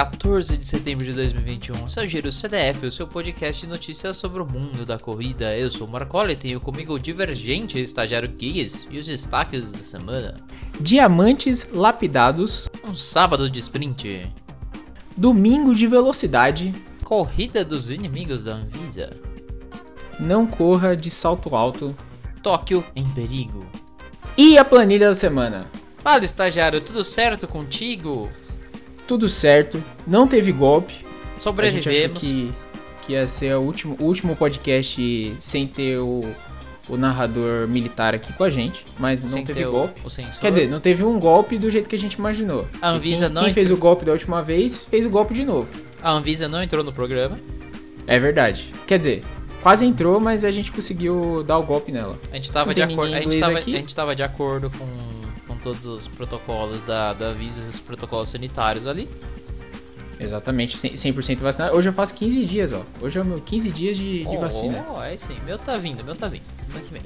14 de setembro de 2021. Seu Giro CDF, o seu podcast de notícias sobre o mundo da corrida. Eu sou o Marcola e tenho comigo o Divergente, estagiário Gigs e os destaques da semana. Diamantes lapidados. Um sábado de sprint. Domingo de velocidade. Corrida dos inimigos da Anvisa. Não corra de salto alto. Tóquio em perigo. E a planilha da semana. Fala, estagiário, tudo certo contigo? Tudo certo, não teve golpe. Sobrevivemos. A gente achou que, que ia ser o último, o último podcast sem ter o, o narrador militar aqui com a gente, mas não Sem teve golpe. Quer dizer, não teve um golpe do jeito que a gente imaginou. A Anvisa quem, não quem fez entrou- o golpe da última vez fez o golpe de novo. A Anvisa não entrou no programa. É verdade. Quer dizer, quase entrou, mas a gente conseguiu dar o golpe nela. A gente tava de acordo. A gente tava, a gente tava de acordo com todos os protocolos da, da Anvisa e os protocolos sanitários ali. Exatamente, 100% 100% vacinado. Hoje eu faço 15 dias, ó. Hoje é o meu 15 dias de, de oh, vacina. Oh, é sim. Meu tá vindo, meu tá vindo. Semana que vem.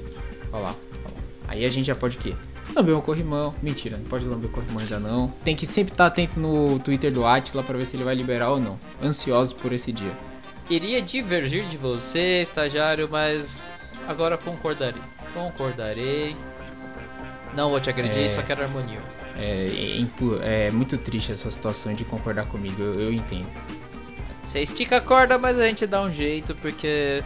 Olha lá, olha lá. Aí a gente já pode o quê? Lamber um corrimão. Mentira, não pode lamber o corrimão ainda não. Tem que sempre estar atento no Twitter do Atila pra ver se ele vai liberar ou não. Ansiosos por esse dia. Iria divergir de você, estagiário, mas agora concordarei. Concordarei. Não vou te agredir, É. só quero harmonia. É, é é muito triste essa situação de concordar comigo, eu, eu entendo. Você estica a corda, mas a gente dá um jeito porque.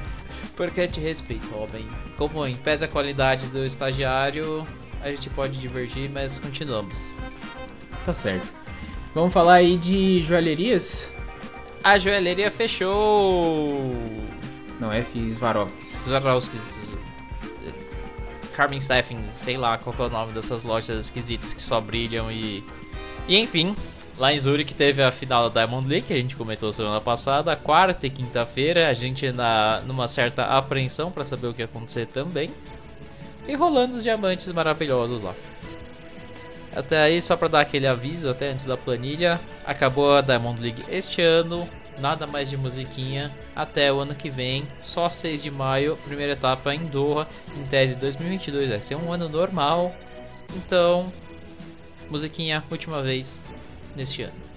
Porque te respeito, Robin. Como em pesa a qualidade do estagiário, a gente pode divergir, mas continuamos. Tá certo. Vamos falar aí de joalherias? A joalheria fechou! Não, F. Swarovski. Swarovski's. Carmen Steffens, sei lá qual é o nome dessas lojas esquisitas que só brilham e. E enfim, lá em Zurich teve a final da Diamond League, que a gente comentou semana passada, quarta e quinta-feira, a gente na, numa certa apreensão pra saber o que ia acontecer também. E rolando os diamantes maravilhosos lá. Até aí, só pra dar aquele aviso, até antes da planilha, acabou a Diamond League este ano, nada mais de musiquinha, até o ano que vem, só 6 de maio, primeira etapa em Doha, em tese 2022 vai ser um ano normal, então, musiquinha, última vez neste ano.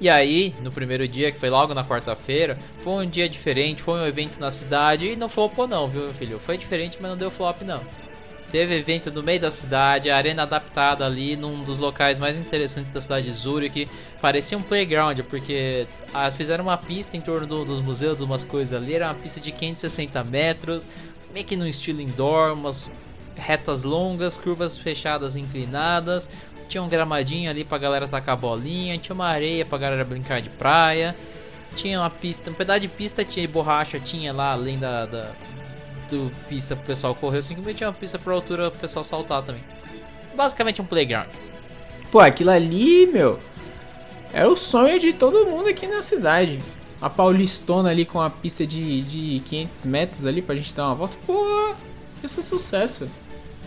E aí, no primeiro dia, que foi logo na quarta-feira, foi um dia diferente, foi um evento na cidade e não flopou não, viu meu filho? Foi diferente, mas não deu flop não. Teve evento no meio da cidade, a arena adaptada ali, num dos locais mais interessantes da cidade de Zurich. Parecia um playground, porque ah, fizeram uma pista em torno do- dos museus, de umas coisas ali. Era uma pista de 560 metros, meio que no estilo indoor, umas retas longas, curvas fechadas inclinadas. Tinha um gramadinho ali pra galera tacar bolinha, tinha uma areia pra galera brincar de praia. Tinha uma pista, um pedaço de pista tinha de borracha, tinha lá além da, da do pista pro pessoal correr, assim como tinha uma pista pra altura pro pessoal saltar também. Basicamente um playground. Pô, aquilo ali, meu, era o sonho de todo mundo aqui na cidade. A Paulistona ali com a pista de, de 500 metros ali pra gente dar uma volta. Pô, isso é sucesso.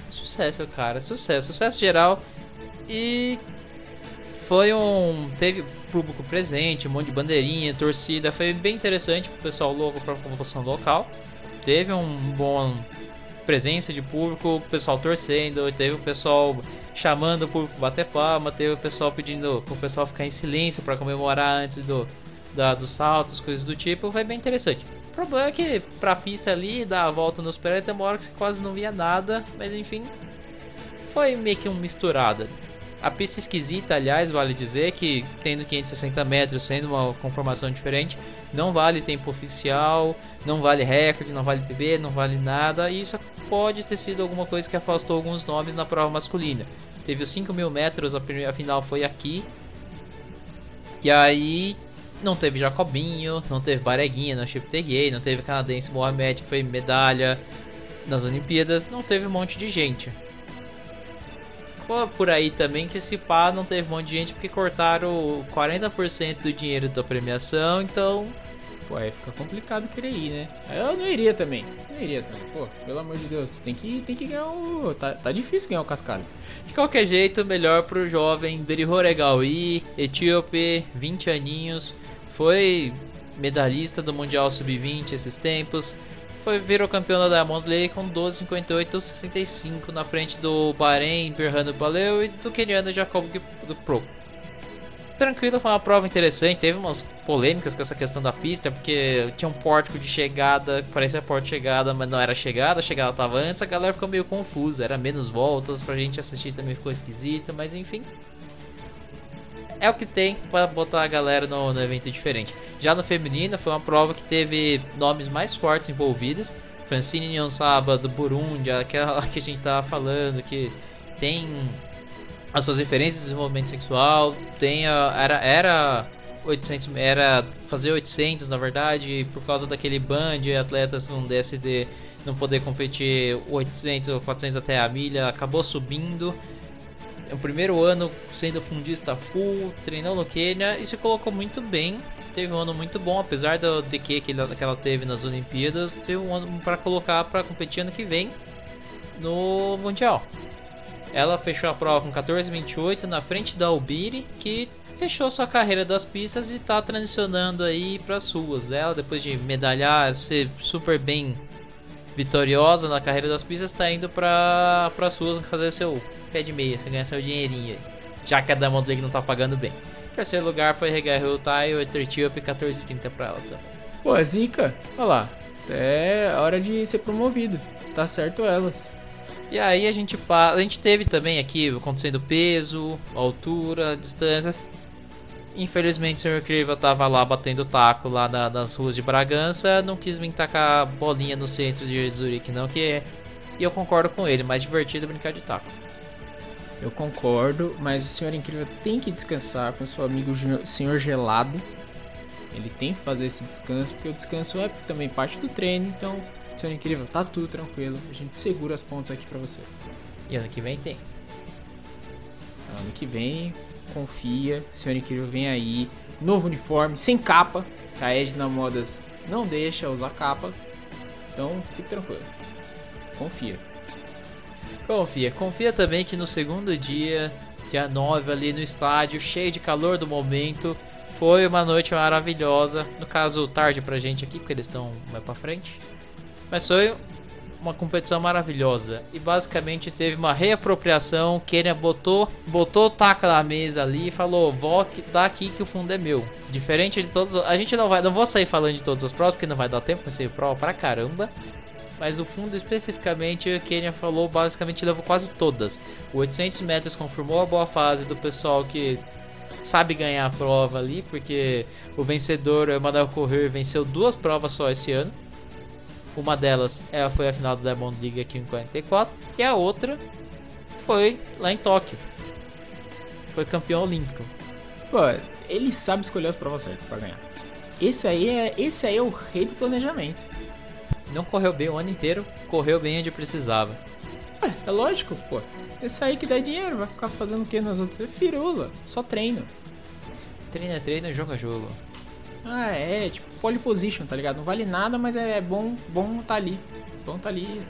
Sucesso, cara, sucesso, sucesso geral. E foi um. Teve público presente, um monte de bandeirinha, torcida. Foi bem interessante pro pessoal louco pra população local. Teve um bom presença de público, o pessoal torcendo, teve o pessoal chamando o público bater palma, teve o pessoal pedindo pro pessoal ficar em silêncio pra comemorar antes do, da, dos saltos, coisas do tipo. Foi bem interessante. O problema é que pra pista ali, dar a volta nos prédios, tem uma hora que você quase não via nada, mas enfim, foi meio que um misturada. A pista esquisita, aliás, vale dizer que tendo 560 metros, sendo uma conformação diferente, não vale tempo oficial, não vale recorde, não vale PB, não vale nada. E isso pode ter sido alguma coisa que afastou alguns nomes na prova masculina. Teve os 5 mil metros, a, primeira, a final foi aqui. E aí não teve Jacobinho, não teve Bareguinha na Cheptegei, não teve canadense Mohamed que foi medalha nas Olimpíadas, não teve um monte de gente. Ficou por aí também que esse pá não teve um monte de gente porque cortaram 40% do dinheiro da premiação, então Pô, aí fica complicado querer ir, né? Eu não iria também. Não iria também. Pô, pelo amor de Deus, tem que, tem que ganhar o. Tá, tá difícil ganhar o cascado. de qualquer jeito, melhor pro jovem Berihor Egawi, etíope, 20 aninhos, foi medalhista do Mundial Sub-20 esses tempos, foi virou campeão da Diamond League com 12,58,65 na frente do Bahrein Berhanu Baleu e do keniano Jacob do Pro. Tranquilo, foi uma prova interessante. Teve umas polêmicas com essa questão da pista, porque tinha um pórtico de chegada, que parecia porta de chegada, mas não era chegada, a chegada tava antes, a galera ficou meio confusa, era menos voltas, pra gente assistir também ficou esquisito, mas enfim. É o que tem para botar a galera no, no evento diferente. Já no feminino, foi uma prova que teve nomes mais fortes envolvidos. Francine Nyansaba do Burundi, aquela que a gente tava falando, que tem as suas referências de desenvolvimento sexual, tem a, era era 800 era fazer 800 na verdade, por causa daquele ban de atletas com DSD não poder competir 800 ou 400 até a milha, acabou subindo. O primeiro ano sendo fundista full, treinou no Quênia e se colocou muito bem. Teve um ano muito bom, apesar do DQ que que ela teve nas Olimpíadas, teve um ano para colocar para competir ano que vem no Mundial. Ela fechou a prova com 14,28 na frente da Albiri, que fechou sua carreira das pistas e está transicionando aí para as ruas. Ela, depois de medalhar, ser super bem vitoriosa na carreira das pistas, está indo para as ruas fazer seu pé de meia, você ganhar seu dinheirinho aí, já que a Diamond League não está pagando bem. Terceiro lugar foi Regaru Tai e o Etertiope 14,30 para ela também. Pô, Zica, olha lá, é hora de ser promovido, tá certo elas. E aí a gente a gente teve também aqui acontecendo peso, altura, distâncias. Infelizmente o Sr. Incrível tava lá batendo taco lá na, nas ruas de Bragança, não quis vir tacar bolinha no centro de Zurique não, que é, e eu concordo com ele, mais divertido brincar de taco. Eu concordo, mas o Senhor Incrível tem que descansar com seu amigo Senhor Gelado. Ele tem que fazer esse descanso, porque o descanso é também parte do treino, então Senhor Incrível, tá tudo tranquilo. A gente segura as pontas aqui pra você. E ano que vem tem. Ano que vem, confia. Senhor Incrível vem aí. Novo uniforme, sem capa. A Edna Modas não deixa usar capas. Então, fique tranquilo. Confia. Confia. Confia também que no segundo dia, dia 9, ali no estádio, cheio de calor do momento, foi uma noite maravilhosa. No caso, tarde pra gente aqui, porque eles estão mais pra frente. Mas foi uma competição maravilhosa. E basicamente teve uma reapropriação. Kenya botou, botou o taca na mesa ali e falou: Vó, tá aqui que o fundo é meu. Diferente de todos. A gente não vai. Não vou sair falando de todas as provas, porque não vai dar tempo, vai ser prova pra caramba. Mas o fundo especificamente, a Kenya falou, basicamente levou quase todas. O 800 metros confirmou a boa fase do pessoal que sabe ganhar a prova ali, porque o vencedor, o Emanuel Correr, venceu duas provas só esse ano. Uma delas é, foi a final da Diamond League aqui em 44 e a outra foi lá em Tóquio. Foi campeão olímpico. Pô, ele sabe escolher as provas certas para ganhar. Esse aí é, esse aí é o rei do planejamento. Não correu bem o ano inteiro, correu bem onde precisava. É, é lógico, pô. Esse aí que dá dinheiro, vai ficar fazendo o que nas outras? É firula, só treino. Treino é treino, jogo é jogo. Ah, é, tipo pole position, tá ligado? Não vale nada, mas é bom, bom tá ali. Bom tá ali.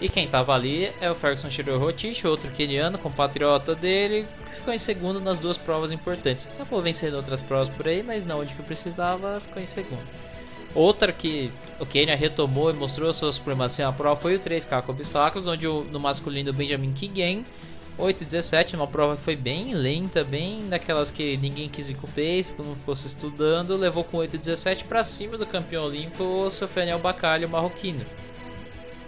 E quem tava ali é o Ferguson Shirorotich, outro keniano, compatriota dele, que ficou em segundo nas duas provas importantes. Acabou vencendo outras provas por aí, mas não onde que precisava, ficou em segundo. Outra que o Kenya retomou e mostrou sua supremacia na prova foi o 3K com obstáculos, onde o, no masculino Benjamin Kigen 8 e 17, uma prova que foi bem lenta, bem daquelas que ninguém quis ir com o pace, todo mundo ficou se estudando, levou com 8 e 17 para cima do campeão olímpico, o Sofeniel Bacalho marroquino.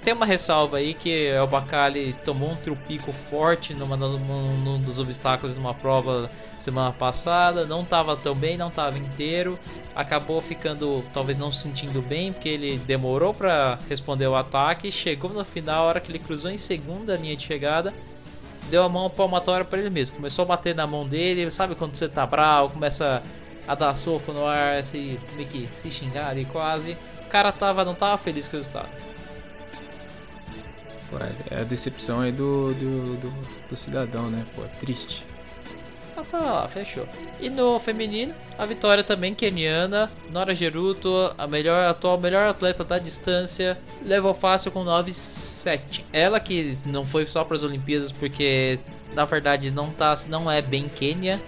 Tem uma ressalva aí que o Bacali tomou um trupico forte numa, num, num dos obstáculos numa prova semana passada, não estava tão bem, não estava inteiro, acabou ficando talvez não se sentindo bem porque ele demorou para responder o ataque, chegou no final, a hora que ele cruzou em segunda linha de chegada, deu a mão palmatória para ele mesmo. Começou a bater na mão dele, sabe quando você tá bravo, começa a dar soco no ar, assim, meio que se xingar ali quase. O cara tava, não tava feliz com o resultado. Pô, é a decepção aí do, do, do, do cidadão, né? Pô, triste. Tá lá, fechou. E no feminino, a vitória também keniana, Nora Geruto, a melhor atual melhor atleta da distância, levou fácil com 9-7. Ela que não foi só para as Olimpíadas porque na verdade não tá, não é bem Quênia.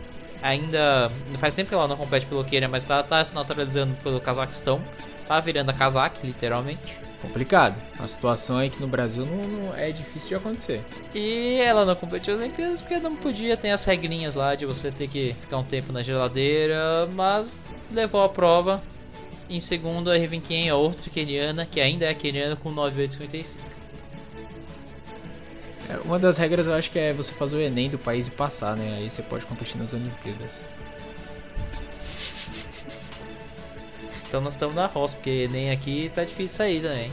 Ainda faz tempo que ela não compete pelo Quênia, mas tá, tá se naturalizando pelo Cazaquistão. Tá virando a Kazakh, literalmente. Complicado. A situação é que no Brasil não, não é difícil de acontecer. E ela não competiu nas Olimpíadas porque não podia, tem as regrinhas lá de você ter que ficar um tempo na geladeira, mas levou a prova. Em segundo, a Riven a outra keniana, que ainda é keniana, com 9,855. É, uma das regras eu acho que é você fazer o Enem do país e passar, né? Aí você pode competir nas Olimpíadas. Então nós estamos na roça, porque nem aqui tá difícil sair também.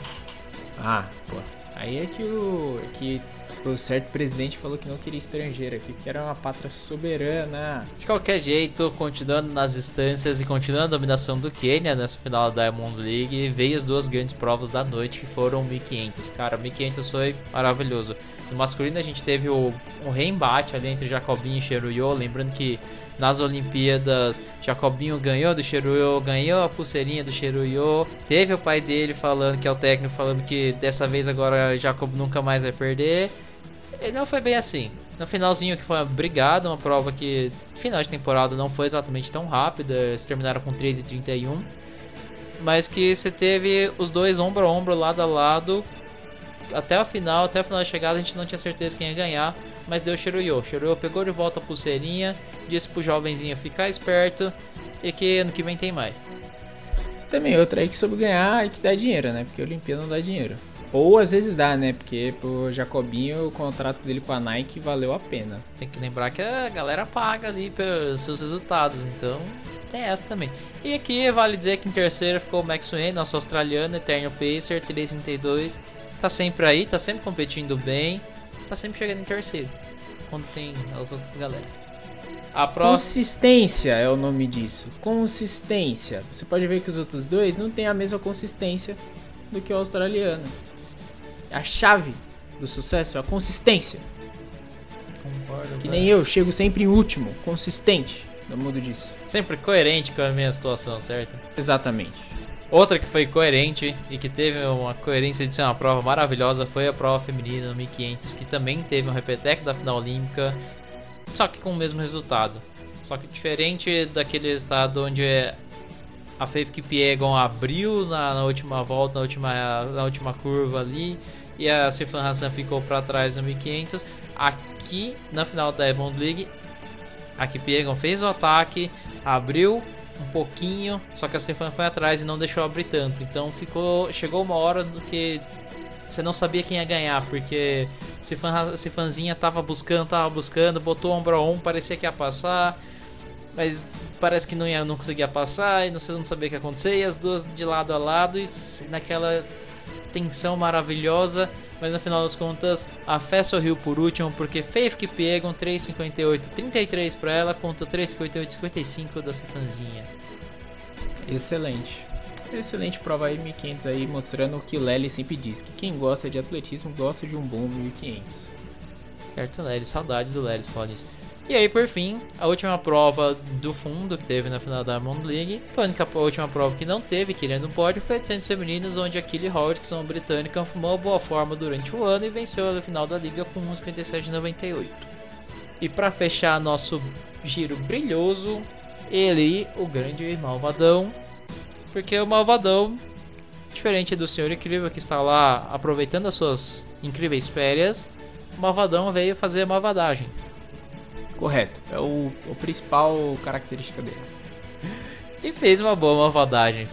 Ah, pô. Aí é que o. Que o certo presidente falou que não queria estrangeiro aqui, que era uma pátria soberana. De qualquer jeito, continuando nas instâncias e continuando a dominação do Quênia nessa final da Diamond League, veio as duas grandes provas da noite que foram 1500. Cara, 1500 foi maravilhoso. No masculino a gente teve o, um reembate ali entre Jacobinho e Cheruyo, lembrando que nas Olimpíadas, Jacobinho ganhou do Cheruyo, ganhou a pulseirinha do Cheruyo. Teve o pai dele falando, que é o técnico, falando que dessa vez agora Jacob nunca mais vai perder. E não foi bem assim. No finalzinho que foi uma brigada, uma prova que final de temporada não foi exatamente tão rápida, eles terminaram com 3 e 31, mas que você teve os dois ombro a ombro, lado a lado, até a final, até a final da chegada a gente não tinha certeza quem ia ganhar, mas deu Shiruyo. Shiruyo pegou de volta a pulseirinha, disse pro jovenzinho ficar esperto e que ano que vem tem mais. Também outra aí que soube ganhar e que dá dinheiro, né? Porque a Olimpíada não dá dinheiro. Ou às vezes dá, né? Porque pro Jacobinho o contrato dele com a Nike valeu a pena. Tem que lembrar que a galera paga ali pelos seus resultados, então tem essa também. E aqui vale dizer que em terceiro ficou o Max Wayne, nosso australiano, Eterno Pacer, 332 tá sempre aí, tá sempre competindo bem, tá sempre chegando em terceiro. Quando tem as outras galeras. A próxima... Consistência é o nome disso. Consistência. Você pode ver que os outros dois não têm a mesma consistência do que o australiano. A chave do sucesso é a consistência. Concordo. Que nem eu, chego sempre em último, consistente. No mundo disso. Sempre coerente com a minha situação, certo? Exatamente. Outra que foi coerente e que teve uma coerência de ser uma prova maravilhosa foi a prova feminina no 1500, que também teve um repeteco da final olímpica, só que com o mesmo resultado. Só que diferente daquele estado onde a Faith Kipiegon abriu na, na, última volta, na última, na última curva ali, e a Stefan Hassan ficou para trás no 1500. Aqui na final da Diamond League, a Kipiegon fez o ataque, abriu um pouquinho, só que a Stefan foi atrás e não deixou abrir tanto. Então ficou, chegou uma hora do que você não sabia quem ia ganhar, porque se Stefanzinha tava buscando, tava buscando, botou ombro a ombro, parecia que ia passar, mas parece que não ia, não conseguia passar e você não sabia o que ia acontecer, e as duas de lado a lado e naquela tensão maravilhosa. Mas no final das contas, a fé sorriu por último, porque Faith que pegam 3,58, 33 para ela contra 3,58, 55 da Stefanzinha. Excelente. Excelente prova aí 1500 aí, mostrando o que o Lely sempre diz, que quem gosta de atletismo gosta de um bom 1500. Certo, Lely, saudade do Lely, isso. E aí, por fim, a última prova do fundo que teve na final da Diamond League foi a, única, a última prova que não teve, que ele no pódio, foi 800 femininos, onde a Kelly Hodgson, britânica, fumou boa forma durante o ano e venceu a final da liga com 1,57,98. E para fechar nosso giro brilhoso, ele, o grande malvadão, porque o malvadão, diferente do senhor incrível que está lá aproveitando as suas incríveis férias, o malvadão veio fazer a malvadagem. Correto. É o, o principal característica dele. E fez uma boa malvadagem.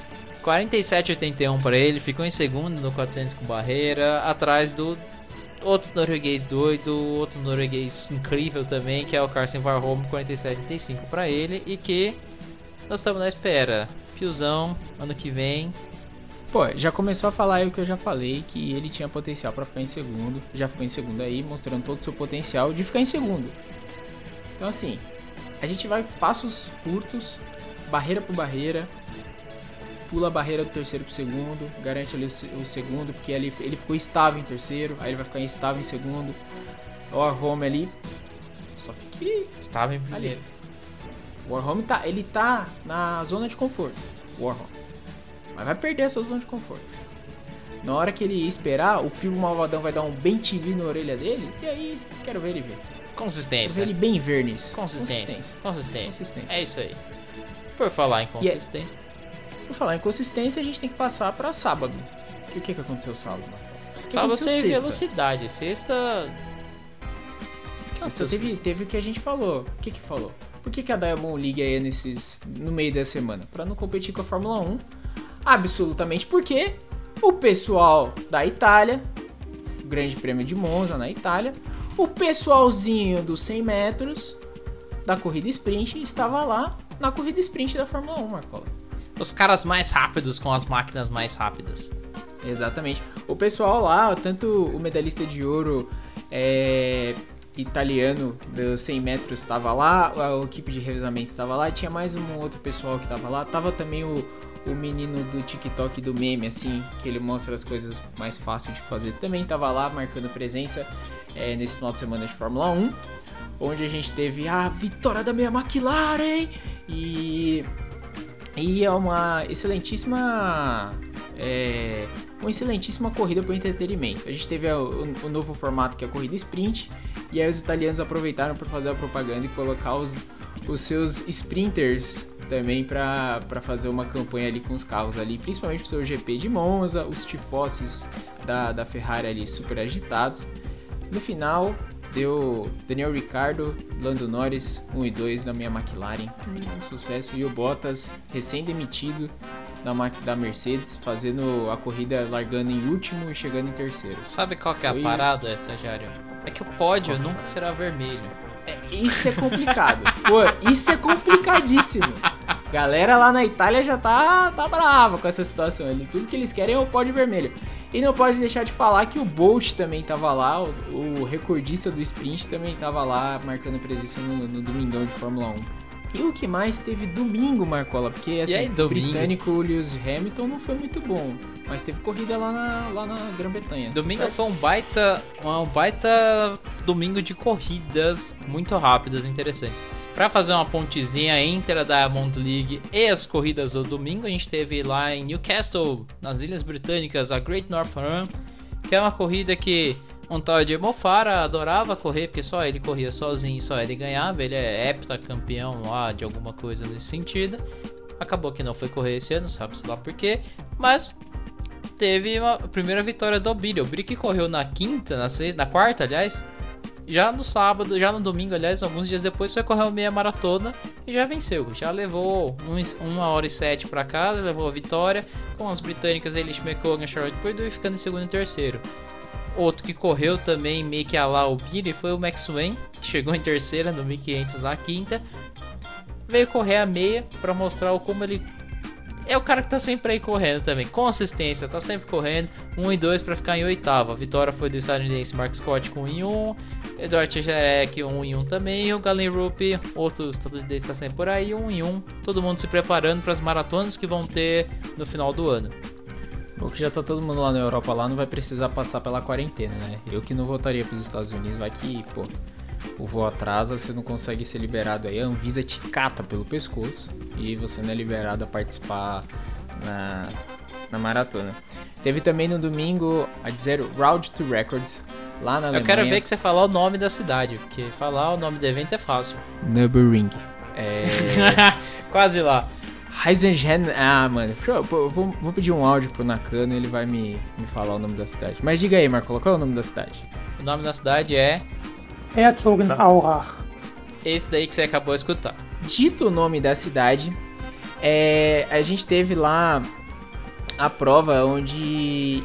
47,81 para ele, ficou em segundo no 400 com barreira, atrás do outro norueguês doido, outro norueguês incrível também, que é o Carson Warholm, 47,35 para ele, e que nós estamos na espera. Piozão, ano que vem. Pô, já começou a falar aí o que eu já falei, que ele tinha potencial para ficar em segundo, já ficou em segundo aí, mostrando todo o seu potencial de ficar em segundo. Então assim, a gente vai passos curtos, barreira por barreira, pula a barreira do terceiro pro segundo, garante ali o segundo, porque ele, ele ficou estável em terceiro, aí ele vai ficar instável em segundo. O Warhome ali, só fique estável em primeiro. O Warhome tá, ele tá na zona de conforto, Warhome. Mas vai perder essa zona de conforto. Na hora que ele esperar, o Pio Malvadão vai dar um bem na orelha dele, e aí quero ver ele ver. Consistência. Ele bem ver nisso. Consistência. Consistência. Consistência. Consistência. É isso aí. Por falar em é- consistência. É... Por falar em consistência, a gente tem que passar para sábado. E o que, que aconteceu sábado, que Sábado aconteceu teve sexta? velocidade. Sexta. Sexta Nossa, teve, teve o que a gente falou. O que que falou? Por que, que a Diamond League é nesses, no meio da semana? Pra não competir com a Fórmula 1. Absolutamente porque o pessoal da Itália, o Grande Prêmio de Monza na Itália, o pessoalzinho dos 100 metros da corrida sprint estava lá na corrida sprint da Fórmula 1, Marcola. Os caras mais rápidos com as máquinas mais rápidas. Exatamente. O pessoal lá, tanto o medalhista de ouro é, italiano dos 100 metros estava lá, a equipe de revezamento estava lá, tinha mais um outro pessoal que estava lá. Tava também o, o menino do TikTok do meme, assim, que ele mostra as coisas mais fáceis de fazer. Também estava lá marcando presença é, nesse final de semana de Fórmula 1, onde a gente teve a vitória da minha McLaren e e é uma excelentíssima. É, uma excelentíssima corrida para entretenimento. A gente teve o, o novo formato que é a corrida sprint, e aí os italianos aproveitaram para fazer a propaganda e colocar os, os seus sprinters também para fazer uma campanha ali com os carros ali, principalmente pro seu GP de Monza, os tifosses da, da Ferrari ali super agitados. No final, deu Daniel Ricciardo, Lando Norris, 1 e 2 da minha McLaren, um sucesso, e o Bottas, recém-demitido da, da Mercedes, fazendo a corrida largando em último e chegando em terceiro. Sabe qual que é a Foi- parada, estagiário? É que o pódio nunca será vermelho. Isso é complicado. Pô, isso é complicadíssimo. Galera lá na Itália já tá, tá brava com essa situação ali. Tudo que eles querem é o pódio vermelho. E não pode deixar de falar que o Bolt também tava lá, o, o recordista do sprint também tava lá, marcando presença no, no domingão de Fórmula 1. E o que mais teve domingo, Marcola? Porque assim, aí, o britânico Lewis Hamilton não foi muito bom. Mas teve corrida lá na, lá na Grã-Bretanha. Domingo certo? foi um baita, um baita domingo de corridas muito rápidas e interessantes. Para fazer uma pontezinha entre a Diamond League e as corridas do domingo, a gente teve lá em Newcastle, nas Ilhas Britânicas, a Great North Run, que é uma corrida que um tal de Mofara adorava correr, porque só ele corria sozinho, só ele ganhava, ele é heptacampeão lá de alguma coisa nesse sentido. Acabou que não foi correr esse ano, sabe-se lá por quê, mas teve uma a primeira vitória do Billy. O Billy que correu na quinta, na sexta, na quarta, aliás. Já no sábado, já no domingo, aliás, alguns dias depois, foi correr uma meia maratona e já venceu. Já levou uns- uma hora e sete pra casa, levou a vitória. Com as britânicas Elish McCogan, Charlotte Purdue, ficando em segundo e terceiro. Outro que correu também, meio que a lá o Billy, foi o Max Wayne, que chegou em terceira no 1500 na quinta. Veio correr a meia pra mostrar como ele é o cara que tá sempre aí correndo também. Consistência, tá sempre correndo. 1 e 2 pra ficar em oitavo. A vitória foi do estadunidense Mark Scott com 1 e 1. Eduardo Tejerek 1 e 1 também. E o Galen Rupp, outro estadunidense, tá sempre por aí. 1 e 1. Todo mundo se preparando para as maratonas que vão ter no final do ano. Bom que já tá todo mundo lá na Europa lá, não vai precisar passar pela quarentena, né? Eu que não voltaria pros Estados Unidos, vai que, pô, o voo atrasa, você não consegue ser liberado aí, a Anvisa te cata pelo pescoço e você não é liberado a participar na, na maratona. Teve também no domingo a dizer Route to Records, lá na Alemanha. Eu quero ver que você falar o nome da cidade, porque falar o nome do evento é fácil. Nürburgring. É... Quase lá. Heisingen. Ah, mano. Eu vou, vou pedir um áudio pro Nakano ele vai me, me falar o nome da cidade. Mas diga aí, Marco, qual é o nome da cidade? O nome da cidade é Herzogenaurach. esse daí que você acabou de escutar. Dito o nome da cidade, é, a gente teve lá a prova onde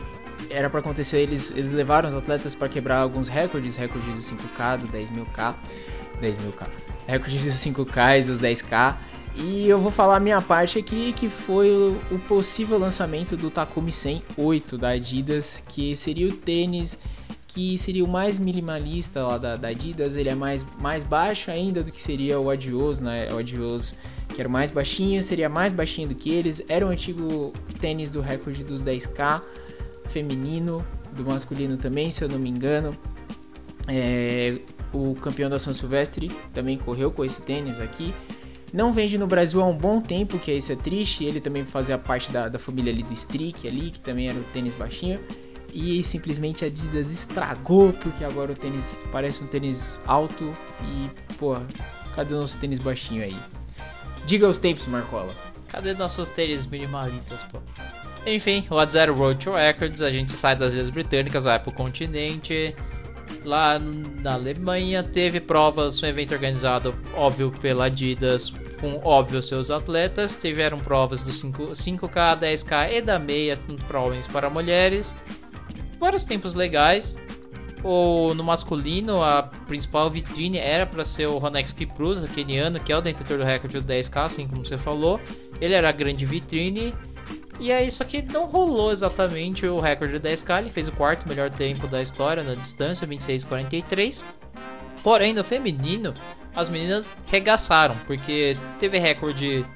era pra acontecer, eles, eles levaram os atletas pra quebrar alguns recordes, recordes do 5K, do 10 mil K, 10 mil K, recordes dos 5K e dos 10K. E eu vou falar a minha parte aqui, que foi o, possível lançamento do Takumi 108 da Adidas, que seria o tênis que seria o mais minimalista lá da, da Adidas, ele é mais, mais baixo ainda do que seria o Adios, né? O Adios que era o mais baixinho, seria mais baixinho do que eles. Era o antigo tênis do recorde dos 10K, feminino, do masculino também, se eu não me engano. É, o campeão da São Silvestre também correu com esse tênis aqui. Não vende no Brasil há um bom tempo, que isso é triste. Ele também fazia parte da, da família ali do Streak ali, que também era o tênis baixinho. E simplesmente a Adidas estragou, porque agora o tênis parece um tênis alto e, pô, cadê o nosso tênis baixinho aí? Diga os tempos, Marcola. Cadê nossos tênis minimalistas, pô? Enfim, o Ad Zero Road to Records, a gente sai das ilhas britânicas, vai pro continente. Lá na Alemanha teve provas, um evento organizado, óbvio, pela Adidas, com óbvio seus atletas. Tiveram provas do 5, 5K, 10K e da meia, para homens para mulheres. Vários tempos legais. O, no masculino, a principal vitrine era para ser o Ronex Kipruto, keniano, que é o detentor do recorde do 10K, assim como você falou. Ele era a grande vitrine. E é isso aqui não rolou exatamente o recorde do 10K, ele fez o quarto melhor tempo da história na distância, 26,43. Porém, no feminino, as meninas regaçaram, porque teve recorde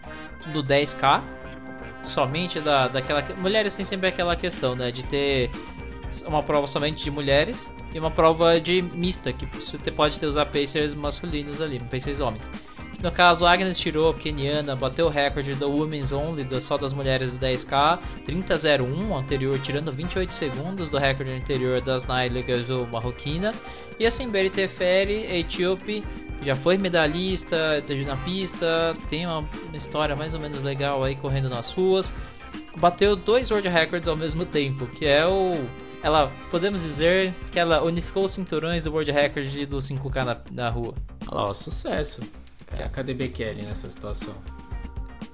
do 10K, somente da, daquela. Mulheres tem sempre aquela questão, né? De ter uma prova somente de mulheres e uma prova de mista, que você pode ter os pacers masculinos ali, pacers homens. No caso, Agnes tirou, keniana, bateu o recorde do Women's Only, do, só das mulheres do 10K, 30.01 anterior, tirando 28 segundos do recorde anterior das Nailigas ou Marroquina. E a Simberi Teferi, etíope, já foi medalhista na pista, tem uma história mais ou menos legal aí correndo nas ruas. Bateu dois World Records ao mesmo tempo, que é o ela podemos dizer que ela unificou os cinturões do World Record do 5K na, na rua. Olha lá, ó, sucesso. É. Cadê Bekele nessa situação?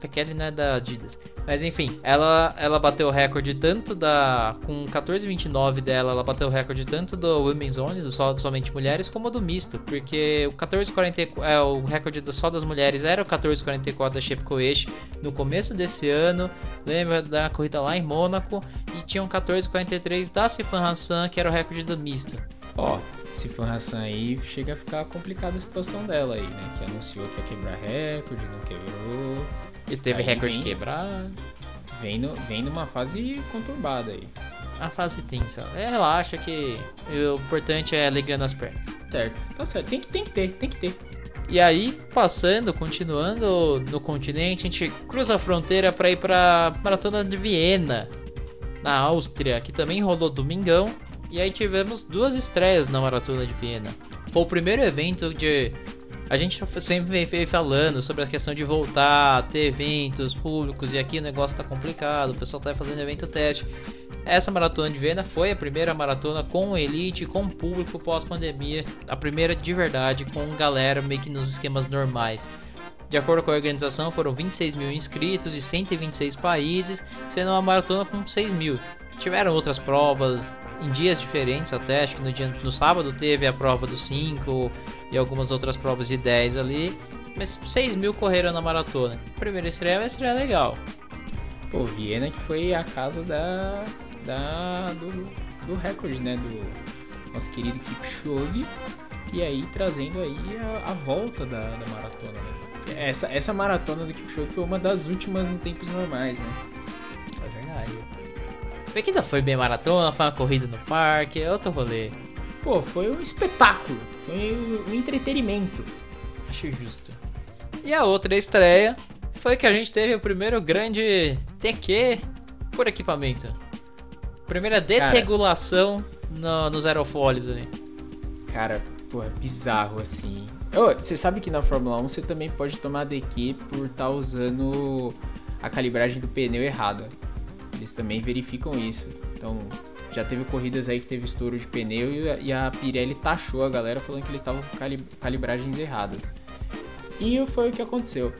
Bekele não é da Adidas. Mas enfim, ela, ela bateu o recorde tanto da. Com 14,29 dela, ela bateu o recorde tanto do Women's Only, do só somente mulheres, como do misto. Porque o 14,44. É, o recorde do só das mulheres era o 14,44 da Shape Coesh no começo desse ano. Lembra da corrida lá em Mônaco? E tinha um 14,43 da Sifan Hassan, que era o recorde do misto. Ó, Sifan Hassan aí chega a ficar complicada a situação dela aí, né? Que anunciou que ia quebrar recorde, não quebrou. E teve aí recorde vem, quebrado. Vem, no, vem numa fase conturbada aí. A fase tensa. É, relaxa que o importante é alegria nas pernas. Certo, tá certo. Tem, tem que ter, tem que ter. E aí, passando, continuando no continente, a gente cruza a fronteira para ir para Maratona de Viena, na Áustria, que também rolou domingão. E aí tivemos duas estreias na Maratona de Viena. Foi o primeiro evento de a gente sempre vem falando sobre a questão de voltar a ter eventos públicos e aqui o negócio tá complicado, o pessoal tá fazendo evento teste. Essa maratona de Viena foi a primeira maratona com elite, com público pós-pandemia, a primeira de verdade, com galera meio que nos esquemas normais. De acordo com a organização, foram 26 mil inscritos de 126 países, sendo uma maratona com 6 mil. Tiveram outras provas em dias diferentes até, acho que no, dia, no sábado teve a prova dos 5, e algumas outras provas de 10 ali. Mas 6 mil correram na maratona. Primeira estreia é uma estreia legal. Pô, Viena que foi a casa da, da do, do recorde, né? Do nosso querido Kipchoge. E aí trazendo aí a, a volta da, da maratona, né? Essa, essa maratona do Kipchoge foi uma das últimas em tempos normais, né? É verdade. Foi que ainda foi bem maratona, foi uma corrida no parque, é outro rolê. Pô, foi um espetáculo. Foi um entretenimento. Acho justo. E a outra estreia foi que a gente teve o primeiro grande TQ por equipamento. Primeira desregulação no, nos aerofólios ali. Cara, pô, é bizarro assim. Você sabe que na Fórmula 1 você também pode tomar DQ por estar tá usando a calibragem do pneu errada. Eles também verificam isso. Então, já teve corridas aí que teve estouro de pneu e a Pirelli taxou a galera falando que eles estavam com calibragens erradas. E foi o que aconteceu.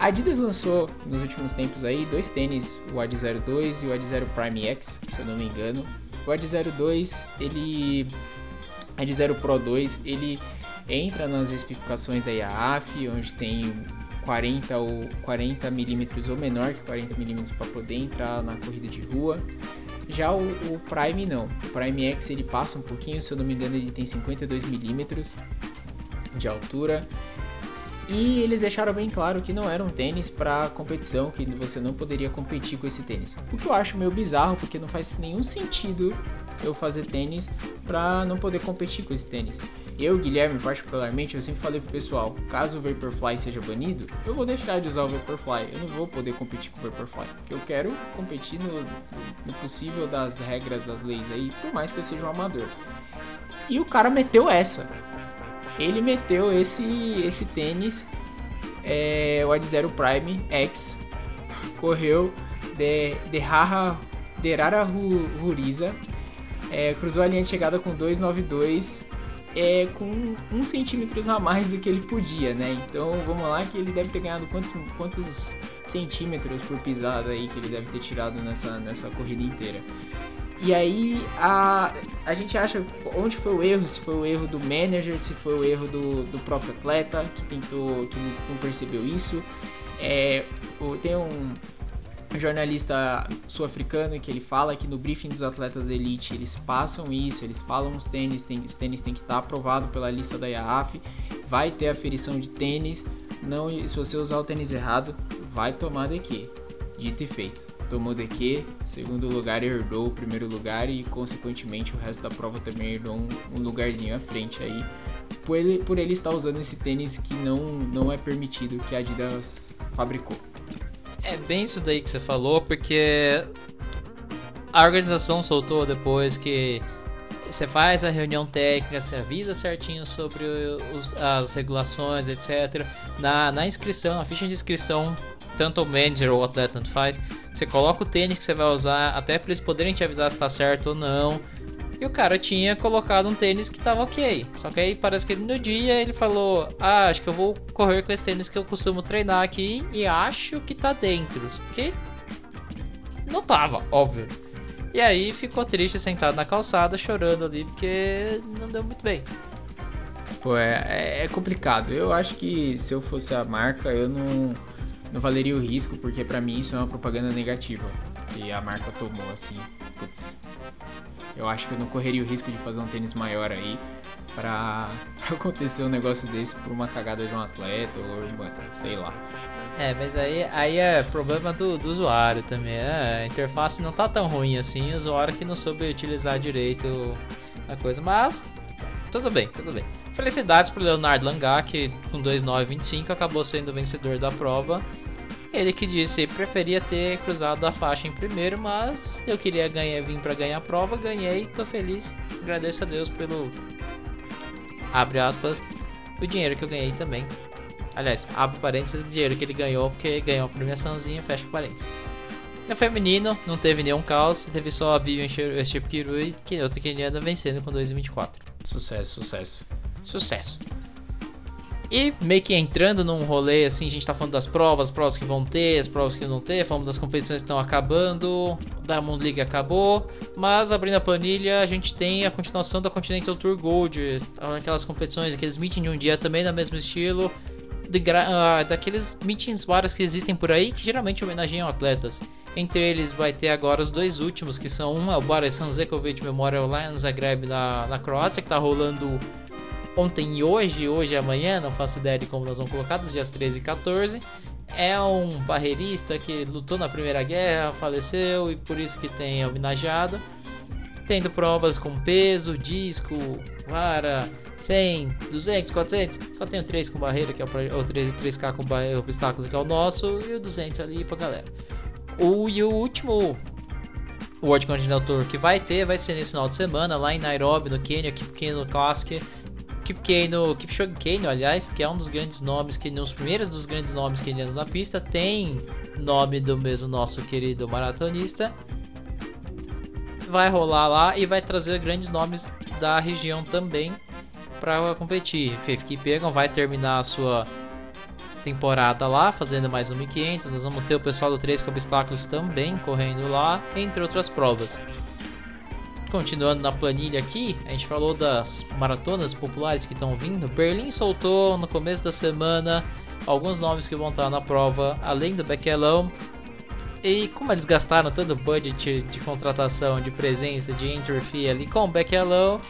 A Adidas lançou nos últimos tempos aí dois tênis, o Ad 02 e o Ad 0 Prime X, se eu não me engano. O Ad 02, ele Ad 0 Pro 2, ele entra nas especificações da IAAF, onde tem 40 ou 40 milímetros ou menor que 40 milímetros para poder entrar na corrida de rua. Já o, o, Prime não. O Prime X ele passa um pouquinho, se eu não me engano, ele tem 52mm de altura. E eles deixaram bem claro que não era um tênis para competição, que você não poderia competir com esse tênis. O que eu acho meio bizarro, porque não faz nenhum sentido eu fazer tênis para não poder competir com esse tênis. Eu, Guilherme, particularmente, eu sempre falei pro pessoal, caso o Vaporfly seja banido, eu vou deixar de usar o Vaporfly. Eu não vou poder competir com o Vaporfly, porque eu quero competir no, no possível das regras das leis aí, por mais que eu seja um amador. E o cara meteu essa. Ele meteu esse esse tênis, é, o Ad Zero Prime X, correu de, de Haha Derara Ru- Ruriza. É, cruzou a linha de chegada com 2,92. É, com um centímetros a mais do que ele podia, né? Então vamos lá que ele deve ter ganhado quantos, quantos centímetros por pisada aí que ele deve ter tirado nessa, nessa corrida inteira. E aí a, a gente acha onde foi o erro, se foi o erro do manager, se foi o erro do, do próprio atleta que tentou, que não- percebeu isso. É, o- jornalista sul-africano que ele fala que no briefing dos atletas elite eles passam isso, eles falam os tênis, tem, os tênis tem que estar aprovado pela lista da IAAF, vai ter aferição de tênis, não, se você usar o tênis errado, vai tomar DQ. Dito e feito. Tomou DQ, segundo lugar herdou o primeiro lugar e consequentemente o resto da prova também herdou um, um lugarzinho à frente aí. Por ele, por ele estar usando esse tênis que não, não é permitido que a Adidas fabricou. É bem isso daí que você falou, porque a organização soltou depois que você faz a reunião técnica, você avisa certinho sobre os- as regulações, etc. Na, na inscrição, na ficha de inscrição, tanto o manager ou o atleta, tanto faz, você coloca o tênis que você vai usar, até para eles poderem te avisar se tá certo ou não. E o cara tinha colocado um tênis que tava ok. Só que aí parece que no dia ele falou: Ah, acho que eu vou correr com esse tênis que eu costumo treinar aqui e acho que tá dentro. Só que não tava, óbvio. E aí ficou triste sentado na calçada chorando ali porque não deu muito bem. Pô, é, é- é complicado. Eu acho que se eu fosse a marca, eu não, não valeria o risco, porque pra mim isso é uma propaganda negativa. Que a marca tomou assim. Putz. Eu acho que eu não correria o risco de fazer um tênis maior aí pra acontecer um negócio desse por uma cagada de um atleta ou sei lá. É, mas aí, aí é problema do, do usuário também. é, a interface não tá tão ruim assim, o usuário que não soube utilizar direito a coisa. Mas tudo bem, tudo bem. Felicidades pro Leonardo Langá, que com 2,925 acabou sendo vencedor da prova. Ele que disse preferia ter cruzado a faixa em primeiro, mas eu queria ganhar, vim para ganhar a prova, ganhei, tô feliz. Agradeço a Deus pelo abre aspas o dinheiro que eu ganhei também. Aliás, abre parênteses, o dinheiro que ele ganhou, porque ganhou a premiaçãozinha, fecha parênteses. No feminino, não teve nenhum caos, teve só a Vivian Chip Kirui, que outra keniana vencendo com 2,24. Sucesso, sucesso. Sucesso. E meio que entrando num rolê assim, a gente tá falando das provas, provas que vão ter, as provas que não ter, falando das competições que estão acabando, da Moon League acabou, mas abrindo a planilha a gente tem a continuação da Continental Tour Gold, aquelas competições, aqueles meetings de um dia também no mesmo estilo, ah, daqueles meetings vários que existem por aí que geralmente homenageiam atletas. Entre eles vai ter agora os dois últimos, que são um é o Boris Sanzekovic Memorial em Zagreb na, na Croácia, que tá rolando ontem e hoje, hoje e amanhã, não faço ideia de como nós vamos colocar, dos dias 13 e 14. É um barreirista que lutou na Primeira Guerra, faleceu e por isso que tem homenageado. Tendo provas com peso, disco, vara, 100, 200, 400. Só tenho 3 com barreira, que é o, pro- o 3 e 3K com obstáculos, que é o nosso, e o 200 ali pra galera. O, e o último World Continental Tour que vai ter vai ser nesse final de semana, lá em Nairobi, no Quênia, Kipkeino Classic. Kipkeino, Kipchoge Keino, aliás, que é um dos grandes nomes, que nos primeiros dos grandes nomes quenianos na pista, tem nome do mesmo nosso querido maratonista. Vai rolar lá e vai trazer grandes nomes da região também para competir. Faith Kipyegon vai terminar a sua temporada lá, fazendo mais um 1500. Nós vamos ter o pessoal do 3 com obstáculos também correndo lá, entre outras provas. Continuando na planilha aqui, a gente falou das maratonas populares que estão vindo. Berlim soltou no começo da semana alguns nomes que vão estar na prova, além do Bequelão. E como eles gastaram todo o budget de contratação, de presença, de entry fee ali com o Bequelão,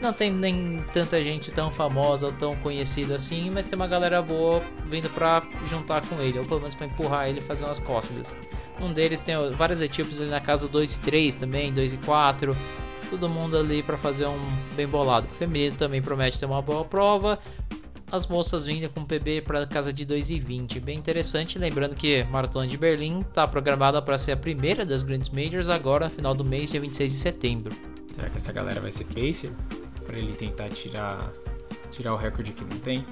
não tem nem tanta gente tão famosa ou tão conhecida assim, mas tem uma galera boa vindo pra juntar com ele, ou pelo menos pra empurrar ele e fazer umas cócegas. Um deles tem vários equipes ali na casa 2 e 3 também, 2 e 4. Todo mundo ali pra fazer um bem bolado. O feminino também promete ter uma boa prova. As moças vindo com PB para casa de 2 e 20. Bem interessante. Lembrando que Maratona de Berlim está programada para ser a primeira das grandes majors agora no final do mês, dia 26 de setembro. Será que essa galera vai ser pacer? Pra ele tentar tirar, tirar o recorde que não tem?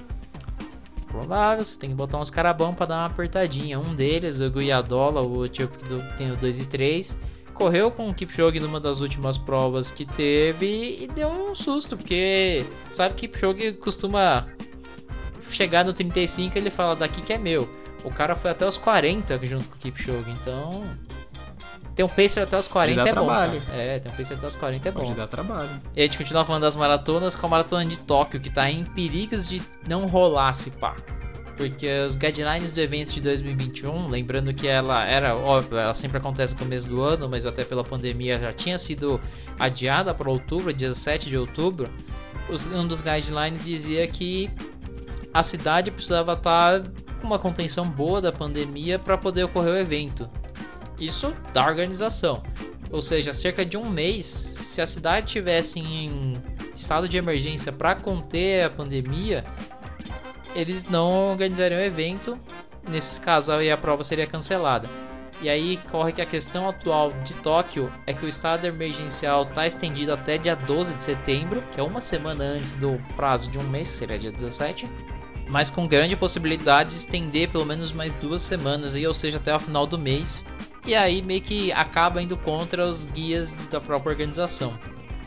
provável, você tem que botar uns caras bons pra dar uma apertadinha. Um deles, o Guiadola, o etíope do tem o 2 e 3, correu com o Kipchoge numa das últimas provas que teve e deu um susto, porque sabe que Kipchoge costuma chegar no 35 e ele fala daqui que é meu. O cara foi até os 40 junto com o Kipchoge, então tem um pacer até os 40 dá é bom. cara. É, tem um pacer até os 40 é bom. Pode dar trabalho. E a gente continua falando das maratonas com a maratona de Tóquio, que tá em perigos de não rolar se pá. Porque os guidelines do evento de 2021, lembrando que ela era, óbvio, ela sempre acontece no começo do ano, mas até pela pandemia já tinha sido adiada para outubro, dia 7 de outubro. os- um dos guidelines dizia que a cidade precisava estar com uma contenção boa da pandemia para poder ocorrer o evento. Isso da organização. Ou seja, cerca de um mês, se a cidade tivesse em estado de emergência para conter a pandemia, eles não organizariam o evento. Nesses casos, aí a prova seria cancelada. E aí corre que a questão atual de Tóquio é que o estado emergencial está estendido até dia 12 de setembro, que é uma semana antes do prazo de um mês, que seria dia 17 mas com grande possibilidade de estender pelo menos mais duas semanas, aí, ou seja, até o final do mês. E aí meio que acaba indo contra os guias da própria organização.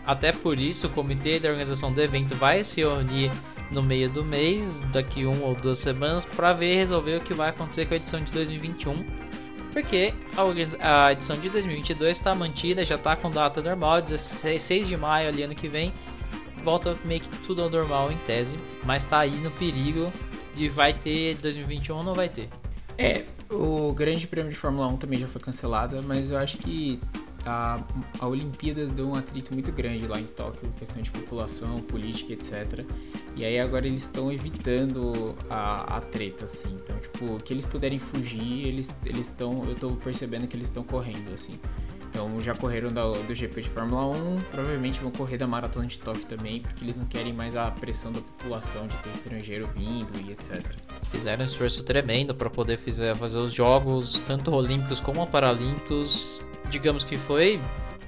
Até por isso, o comitê da organização do evento vai se reunir no meio do mês, daqui uma ou duas semanas, para ver e resolver o que vai acontecer com a edição de 2021. Porque a edição de 2022 está mantida, já está com data normal, 16 de maio ali ano que vem volta meio que tudo ao normal em tese, mas tá aí no perigo de vai ter 2021 ou não vai ter. É, o Grande Prêmio de Fórmula 1 também já foi cancelada, mas eu acho que a, a Olimpíadas deu um atrito muito grande lá em Tóquio, questão de população, política, etc. E aí agora eles estão evitando a, a treta, assim. Então, tipo, que eles puderem fugir, eles estão, eu tô percebendo que eles estão correndo, assim. Então já correram da- do GP de Fórmula 1, provavelmente vão correr da Maratona de Tóquio também, porque eles não querem mais a pressão da população de ter estrangeiro vindo e etc. Fizeram um esforço tremendo para poder fazer os jogos, tanto olímpicos como paralímpicos. Digamos que foi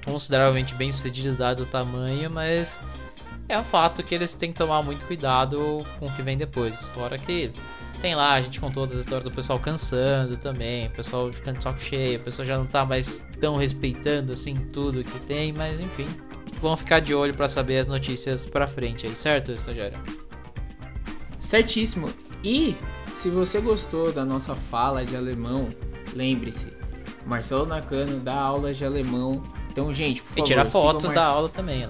consideravelmente bem sucedido dado o tamanho, mas é um fato que eles têm que tomar muito cuidado com o que vem depois. Fora que tem lá, a gente contou das histórias do pessoal cansando também, o pessoal ficando de saco cheio, o pessoal já não tá mais tão respeitando assim tudo que tem, mas enfim. Vamos ficar de olho para saber as notícias pra frente aí, certo, estagiário? Certíssimo. E se você gostou da nossa fala de alemão, lembre-se, Marcelo Nakano dá aulas de alemão. Então, gente, por E favor, tirar sigam fotos Marce- da aula também, ó.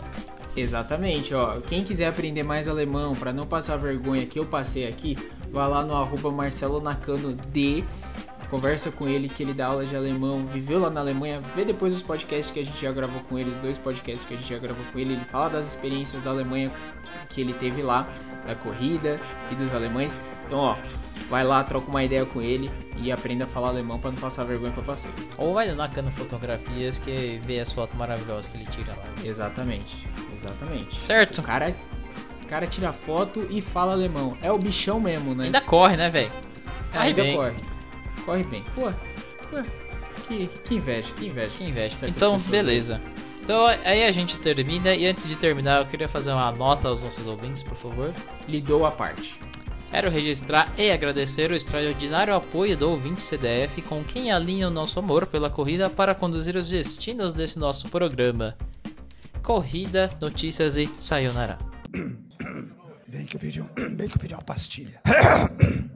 Exatamente, ó. Quem quiser aprender mais alemão para não passar vergonha que eu passei aqui, vá lá no arroba Marcelo Nakano D. Conversa com ele que ele dá aula de alemão, viveu lá na Alemanha, vê depois os podcasts que a gente já gravou com ele, os dois podcasts que a gente já gravou com ele, ele fala das experiências da Alemanha que ele teve lá, da corrida e dos alemães. Então, ó, vai lá, troca uma ideia com ele e aprenda a falar alemão para não passar vergonha que eu passei. Ou vai no Nakano Fotografias que vê as fotos maravilhosas que ele tira lá. Exatamente, exatamente. Certo? O cara, o cara tira foto e fala alemão. É o bichão mesmo, né? Ainda corre, né, velho? Ah, ainda bem. corre. Corre bem. Pô, pô, que, que inveja, que inveja. Que inveja. Então, pessoas beleza. Então, aí a gente termina. E antes de terminar, eu queria fazer uma nota aos nossos ouvintes, por favor. Lhe dou a parte. Quero registrar e agradecer o extraordinário apoio do ouvinte CDF com quem alinha o nosso amor pela corrida para conduzir os destinos desse nosso programa. Corrida, notícias e sayonara. Bem que eu pedi, um, bem que eu pedi uma pastilha.